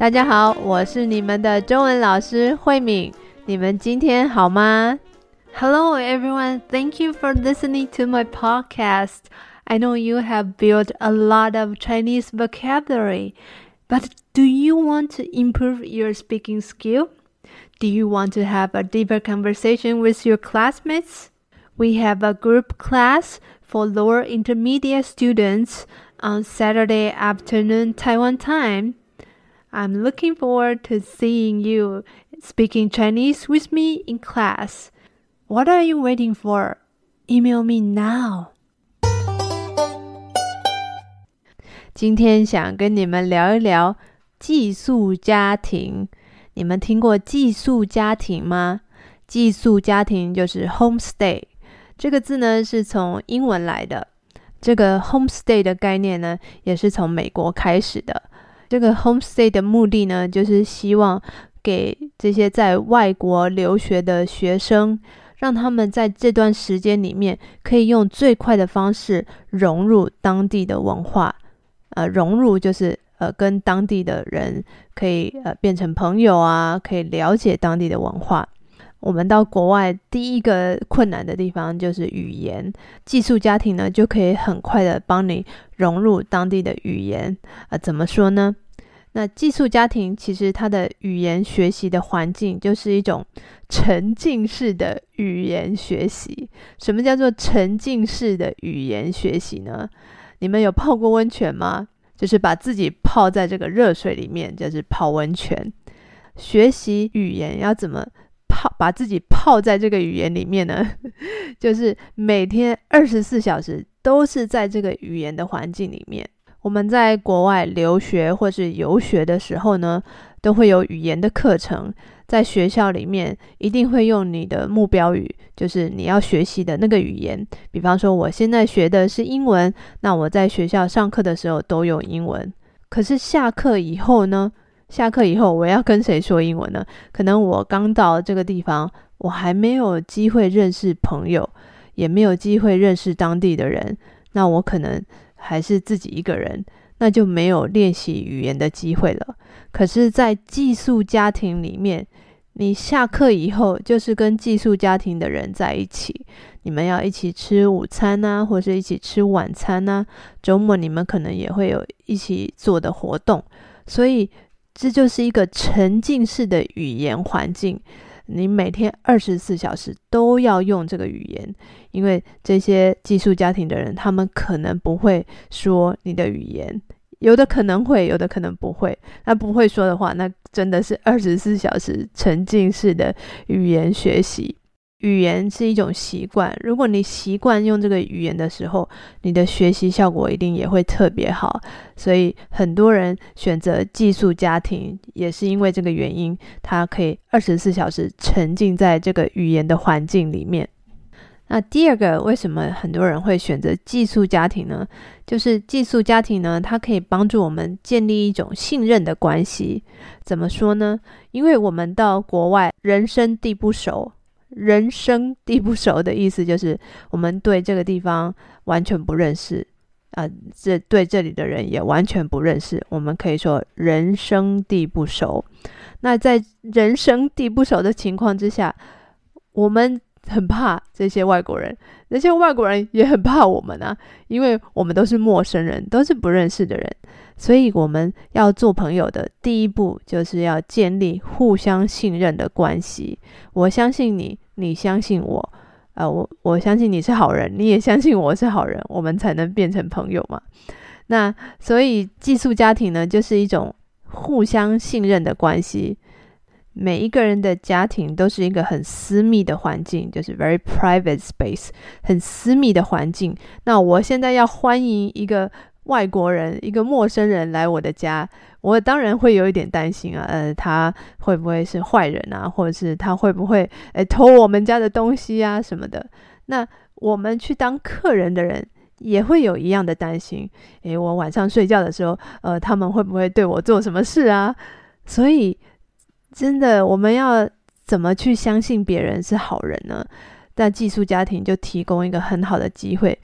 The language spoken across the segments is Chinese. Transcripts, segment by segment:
大家好，我是你们的中文老师慧敏。你们今天好吗？Hello everyone, thank you for listening to my podcast. I know you have built a lot of Chinese vocabulary, but do you want to improve your speaking skill? Do you want to have a deeper conversation with your classmates? We have a group class for lower intermediate students on Saturday afternoon Taiwan time. I'm looking forward to seeing you speaking Chinese with me in class. What are you waiting for? Email me now. 今天想跟你们聊一聊寄宿家庭。你们听过寄宿家庭吗？寄宿家庭就是 homestay。这个字呢是从英文来的。这个 homestay 的概念呢，也是从美国开始的。 这个 homestay 的目的呢，就是希望给这些在外国留学的学生，让他们在这段时间里面可以用最快的方式融入当地的文化。呃，融入就是呃跟当地的人可以呃变成朋友啊，可以了解当地的文化。我们到国外第一个困难的地方就是语言，寄宿家庭呢就可以很快的帮你融入当地的语言。啊，怎么说呢？那寄宿家庭其实它的语言学习的环境就是一种沉浸式的语言学习。什么叫做沉浸式的语言学习呢？你们有泡过温泉吗？就是把自己泡在这个热水里面，就是泡温泉。学习语言要怎么泡？把自己泡在这个语言里面呢？就是每天二十四小时都是在这个语言的环境里面。我们在国外留学或是游学的时候呢，都会有语言的课程。在学校里面，一定会用你的目标语，就是你要学习的那个语言。比方说，我现在学的是英文，那我在学校上课的时候都用英文。可是下课以后呢？下课以后我要跟谁说英文呢？可能我刚到这个地方，我还没有机会认识朋友，也没有机会认识当地的人，那我可能。还是自己一个人，那就没有练习语言的机会了。可是，在寄宿家庭里面，你下课以后就是跟寄宿家庭的人在一起，你们要一起吃午餐呐，或者一起吃晚餐呐。周末你们可能也会有一起做的活动，所以这就是一个沉浸式的语言环境。你每天二十四小时都要用这个语言，因为这些寄宿家庭的人，他们可能不会说你的语言，有的可能会，有的可能不会。那不会说的话，那真的是二十四小时沉浸式的语言学习。语言是一种习惯，如果你习惯用这个语言的时候，你的学习效果一定也会特别好。所以很多人选择寄宿家庭，也是因为这个原因，他可以二十四小时沉浸在这个语言的环境里面。那第二个，为什么很多人会选择寄宿家庭呢？就是寄宿家庭呢，它可以帮助我们建立一种信任的关系。怎么说呢？因为我们到国外，人生地不熟。人生地不熟的意思就是我们对这个地方完全不认识，啊，这对这里的人也完全不认识。我们可以说人生地不熟。那在人生地不熟的情况之下，我们很怕这些外国人，那些外国人也很怕我们啊，因为我们都是陌生人，都是不认识的人。所以我们要做朋友的第一步，就是要建立互相信任的关系。我相信你，你相信我，呃，我我相信你是好人，你也相信我是好人，我们才能变成朋友嘛。那所以寄宿家庭呢，就是一种互相信任的关系。每一个人的家庭都是一个很私密的环境，就是 very private space，很私密的环境。那我现在要欢迎一个。外国人一个陌生人来我的家，我当然会有一点担心啊，呃，他会不会是坏人啊，或者是他会不会诶偷我们家的东西啊什么的？那我们去当客人的人也会有一样的担心，诶，我晚上睡觉的时候，呃，他们会不会对我做什么事啊？所以，真的我们要怎么去相信别人是好人呢？那寄宿家庭就提供一个很好的机会。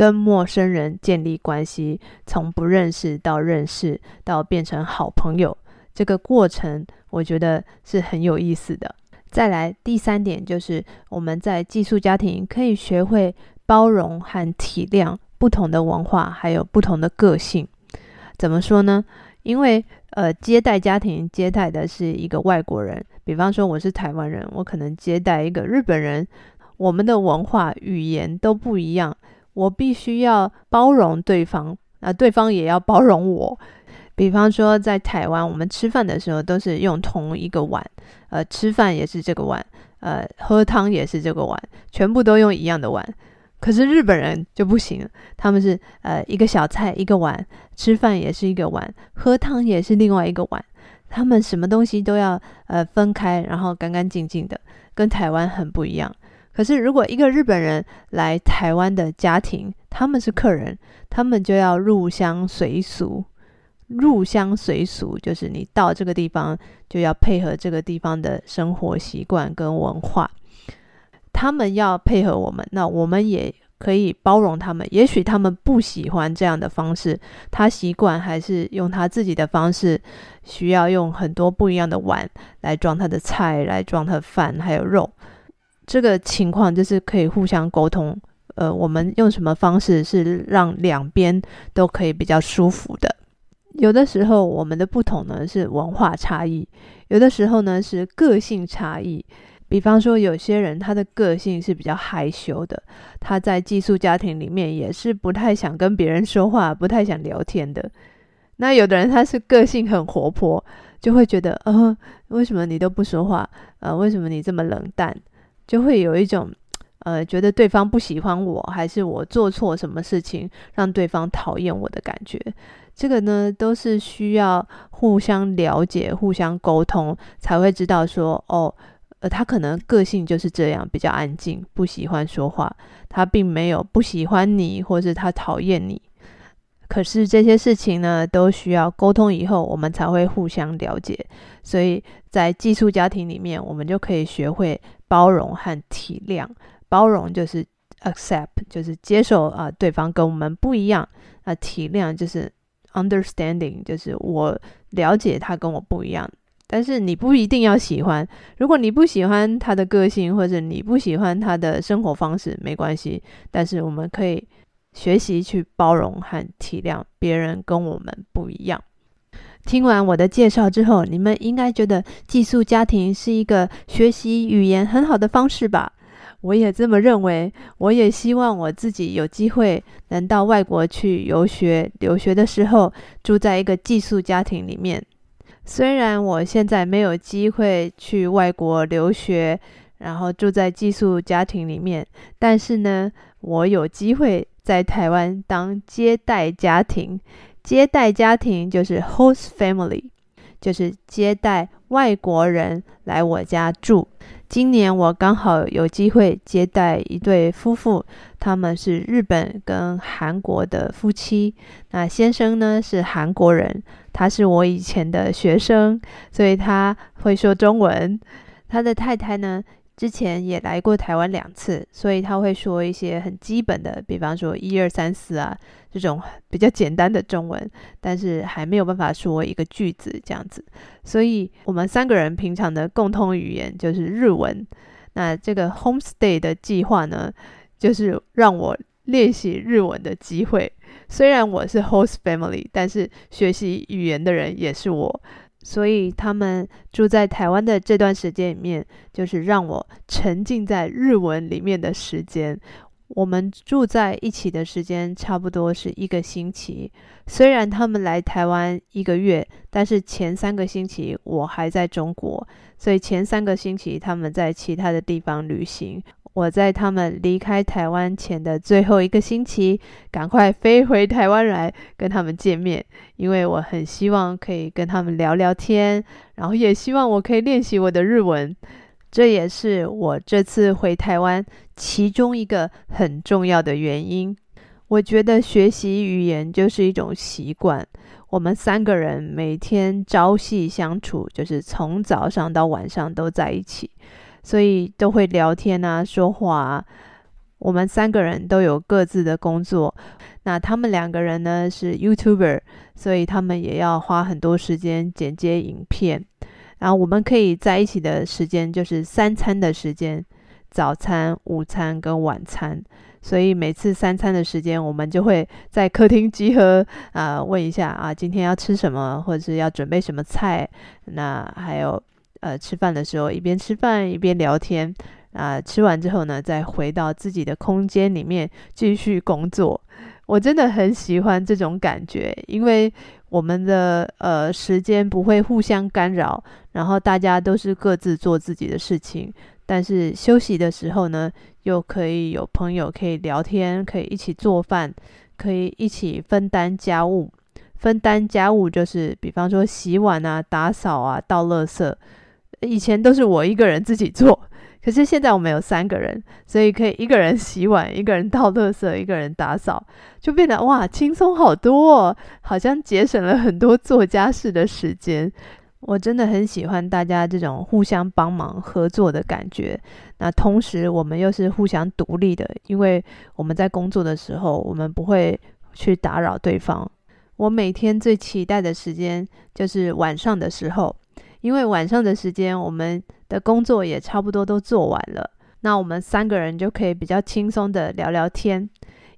跟陌生人建立关系，从不认识到认识，到变成好朋友，这个过程，我觉得是很有意思的。再来第三点，就是我们在寄宿家庭可以学会包容和体谅不同的文化，还有不同的个性。怎么说呢？因为呃，接待家庭接待的是一个外国人，比方说我是台湾人，我可能接待一个日本人，我们的文化语言都不一样，我必须要包容对方，那对方也要包容我。比方说在台湾，我们吃饭的时候都是用同一个碗，呃，吃饭也是这个碗，呃，喝汤也是这个碗，全部都用一样的碗。可是日本人就不行，他们是呃一个小菜一个碗，吃饭也是一个碗，喝汤也是另外一个碗，他们什么东西都要呃分开，然后干干净净的，跟台湾很不一样。可是如果一个日本人来台湾的家庭，他们是客人，他们就要入乡随俗。入乡随俗就是你到这个地方就要配合这个地方的生活习惯跟文化。他们要配合我们，那我们也可以包容他们。也许他们不喜欢这样的方式，他习惯还是用他自己的方式，需要用很多不一样的碗来装他的菜，来装他的饭还有肉。这个情况就是可以互相沟通。呃，我们用什么方式是让两边都可以比较舒服的？有的时候我们的不同呢是文化差异，有的时候呢是个性差异。比方说，有些人他的个性是比较害羞的，他在寄宿家庭里面也是不太想跟别人说话，不太想聊天的。那有的人他是个性很活泼，就会觉得，呃，为什么你都不说话？呃，为什么你这么冷淡？就会有一种，呃，觉得对方不喜欢我，还是我做错什么事情让对方讨厌我的感觉。这个呢，都是需要互相了解、互相沟通，才会知道说，哦。呃，他可能个性就是这样，比较安静，不喜欢说话。他并没有不喜欢你，或是他讨厌你。可是这些事情呢，都需要沟通以后，我们才会互相了解。所以在寄宿家庭里面，我们就可以学会包容和体谅。包容就是 accept，就是接受啊，对方跟我们不一样。那体谅就是 understanding，就是我了解他跟我不一样。但是你不一定要喜欢，如果你不喜欢他的个性，或者你不喜欢他的生活方式，没关系。但是我们可以学习去包容和体谅别人跟我们不一样。听完我的介绍之后，你们应该觉得寄宿家庭是一个学习语言很好的方式吧？我也这么认为。我也希望我自己有机会能到外国去游学、留学的时候，住在一个寄宿家庭里面。虽然我现在没有机会去外国留学，然后住在寄宿家庭里面，但是呢，我有机会在台湾当接待家庭。接待家庭就是 host family，就是接待外国人来我家住。今年我刚好有机会接待一对夫妇，他们是日本跟韩国的夫妻。那先生呢是韩国人，他是我以前的学生，所以他会说中文。他的太太呢？之前也来过台湾两次，所以他会说一些很基本的，比方说一二三四啊这种比较简单的中文，但是还没有办法说一个句子这样子。所以我们三个人平常的共通语言就是日文。那这个 homestay 的计划呢，就是让我练习日文的机会。虽然我是 host family，但是学习语言的人也是我。所以他们住在台湾的这段时间里面，就是让我沉浸在日文里面的时间。我们住在一起的时间差不多是一个星期。虽然他们来台湾一个月，但是前三个星期我还在中国，所以前三个星期他们在其他的地方旅行。我在他们离开台湾前的最后一个星期，赶快飞回台湾来跟他们见面，因为我很希望可以跟他们聊聊天，然后也希望我可以练习我的日文。这也是我这次回台湾其中一个很重要的原因。我觉得学习语言就是一种习惯。我们三个人每天朝夕相处，就是从早上到晚上都在一起。所以都会聊天啊，说话。我们三个人都有各自的工作。那他们两个人呢是 YouTuber，所以他们也要花很多时间剪接影片。然后我们可以在一起的时间就是三餐的时间，早餐、午餐跟晚餐。所以每次三餐的时间，我们就会在客厅集合，啊，问一下啊，今天要吃什么，或者是要准备什么菜。那还有，呃，吃饭的时候一边吃饭一边聊天。啊，吃完之后呢，再回到自己的空间里面继续工作。我真的很喜欢这种感觉，因为我们的呃时间不会互相干扰，然后大家都是各自做自己的事情。但是休息的时候呢，又可以有朋友可以聊天，可以一起做饭，可以一起分担家务。分担家务就是，比方说洗碗啊、打扫啊、倒垃圾。以前都是我一个人自己做，可是现在我们有三个人，所以可以一个人洗碗，一个人倒垃圾，一个人打扫，就变得哇轻松好多，哦，好像节省了很多做家事的时间。我真的很喜欢大家这种互相帮忙合作的感觉。那同时，我们又是互相独立的，因为我们在工作的时候，我们不会去打扰对方。我每天最期待的时间就是晚上的时候，因为晚上的时间，我们的工作也差不多都做完了，那我们三个人就可以比较轻松的聊聊天。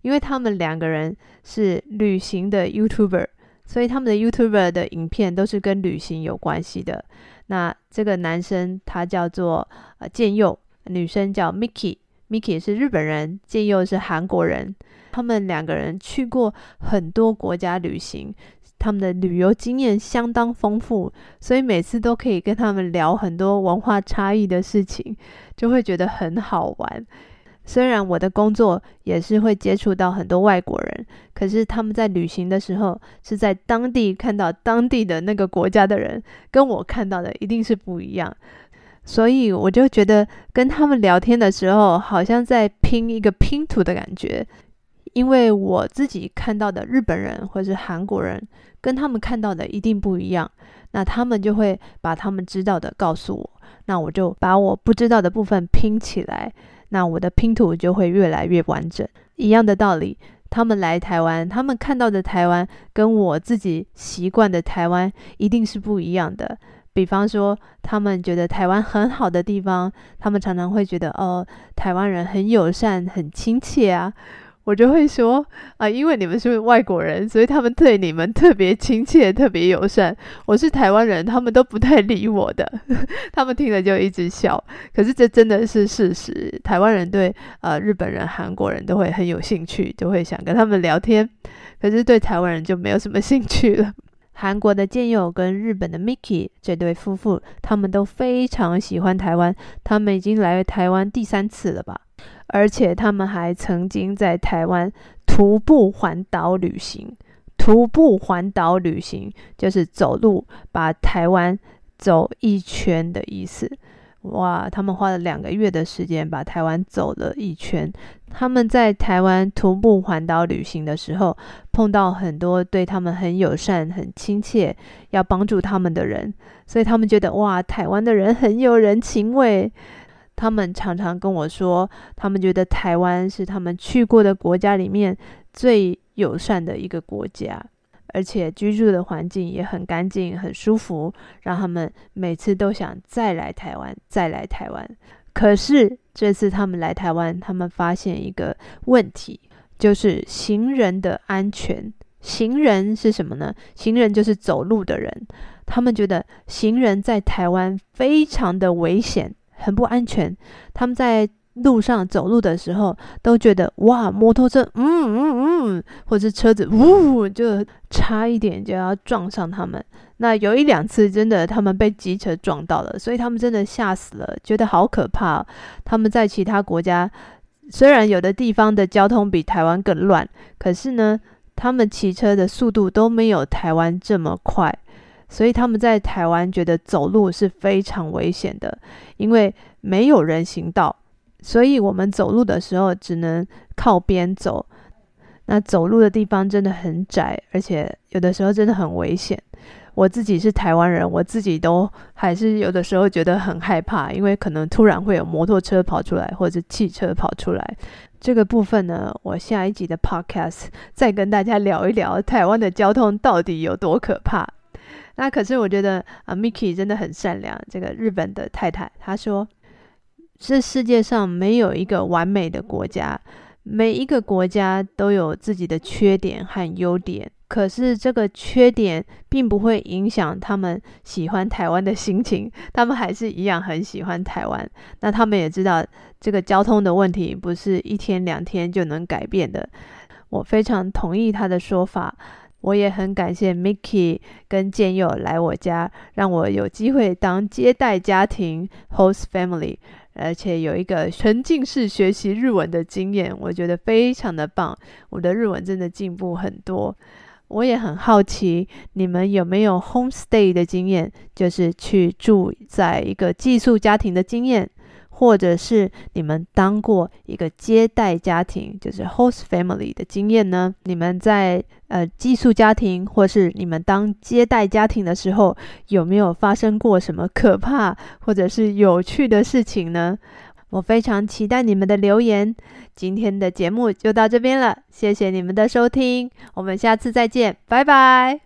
因为他们两个人是旅行的 YouTuber。所以他们的 YouTuber 的影片都是跟旅行有关系的。那这个男生他叫做呃健佑，女生叫 Miki，Miki 是日本人，健佑是韩国人。他们两个人去过很多国家旅行，他们的旅游经验相当丰富，所以每次都可以跟他们聊很多文化差异的事情，就会觉得很好玩。虽然我的工作也是会接触到很多外国人，可是他们在旅行的时候是在当地看到当地的那个国家的人，跟我看到的一定是不一样。所以我就觉得跟他们聊天的时候，好像在拼一个拼图的感觉。因为我自己看到的日本人或是韩国人，跟他们看到的一定不一样。那他们就会把他们知道的告诉我，那我就把我不知道的部分拼起来。那我的拼图就会越来越完整。一样的道理，他们来台湾，他们看到的台湾跟我自己习惯的台湾一定是不一样的。比方说，他们觉得台湾很好的地方，他们常常会觉得哦，台湾人很友善、很亲切啊。我就会说啊，因为你们是外国人，所以他们对你们特别亲切、特别友善。我是台湾人，他们都不太理我的，他们听了就一直笑。可是这真的是事实，台湾人对呃日本人、韩国人都会很有兴趣，就会想跟他们聊天。可是对台湾人就没有什么兴趣了。韩国的健友跟日本的 Miki 这对夫妇，他们都非常喜欢台湾，他们已经来台湾第三次了吧。而且他们还曾经在台湾徒步环岛旅行。徒步环岛旅行就是走路把台湾走一圈的意思。哇！他们花了两个月的时间把台湾走了一圈。他们在台湾徒步环岛旅行的时候，碰到很多对他们很友善、很亲切、要帮助他们的人，所以他们觉得哇，台湾的人很有人情味。他们常常跟我说，他们觉得台湾是他们去过的国家里面最友善的一个国家，而且居住的环境也很干净、很舒服，让他们每次都想再来台湾、再来台湾。可是这次他们来台湾，他们发现一个问题，就是行人的安全。行人是什么呢？行人就是走路的人。他们觉得行人在台湾非常的危险。很不安全，他们在路上走路的时候都觉得哇，摩托车，嗯嗯嗯，或者车子，呜，就差一点就要撞上他们。那有一两次真的他们被机车撞到了，所以他们真的吓死了，觉得好可怕。他们在其他国家，虽然有的地方的交通比台湾更乱，可是呢，他们骑车的速度都没有台湾这么快。所以他们在台湾觉得走路是非常危险的，因为没有人行道，所以我们走路的时候只能靠边走。那走路的地方真的很窄，而且有的时候真的很危险。我自己是台湾人，我自己都还是有的时候觉得很害怕，因为可能突然会有摩托车跑出来，或者汽车跑出来。这个部分呢，我下一集的 podcast 再跟大家聊一聊台湾的交通到底有多可怕。那可是我觉得啊，Miki 真的很善良。这个日本的太太她说，这世界上没有一个完美的国家，每一个国家都有自己的缺点和优点。可是这个缺点并不会影响他们喜欢台湾的心情，他们还是一样很喜欢台湾。那他们也知道这个交通的问题不是一天两天就能改变的。我非常同意他的说法。我也很感谢 Mickey 跟健佑来我家，让我有机会当接待家庭 （host family），而且有一个沉浸式学习日文的经验，我觉得非常的棒。我的日文真的进步很多。我也很好奇，你们有没有 homestay 的经验，就是去住在一个寄宿家庭的经验？或者是你们当过一个接待家庭，就是 host family 的经验呢？你们在呃寄宿家庭，或是你们当接待家庭的时候，有没有发生过什么可怕或者是有趣的事情呢？我非常期待你们的留言。今天的节目就到这边了，谢谢你们的收听，我们下次再见，拜拜。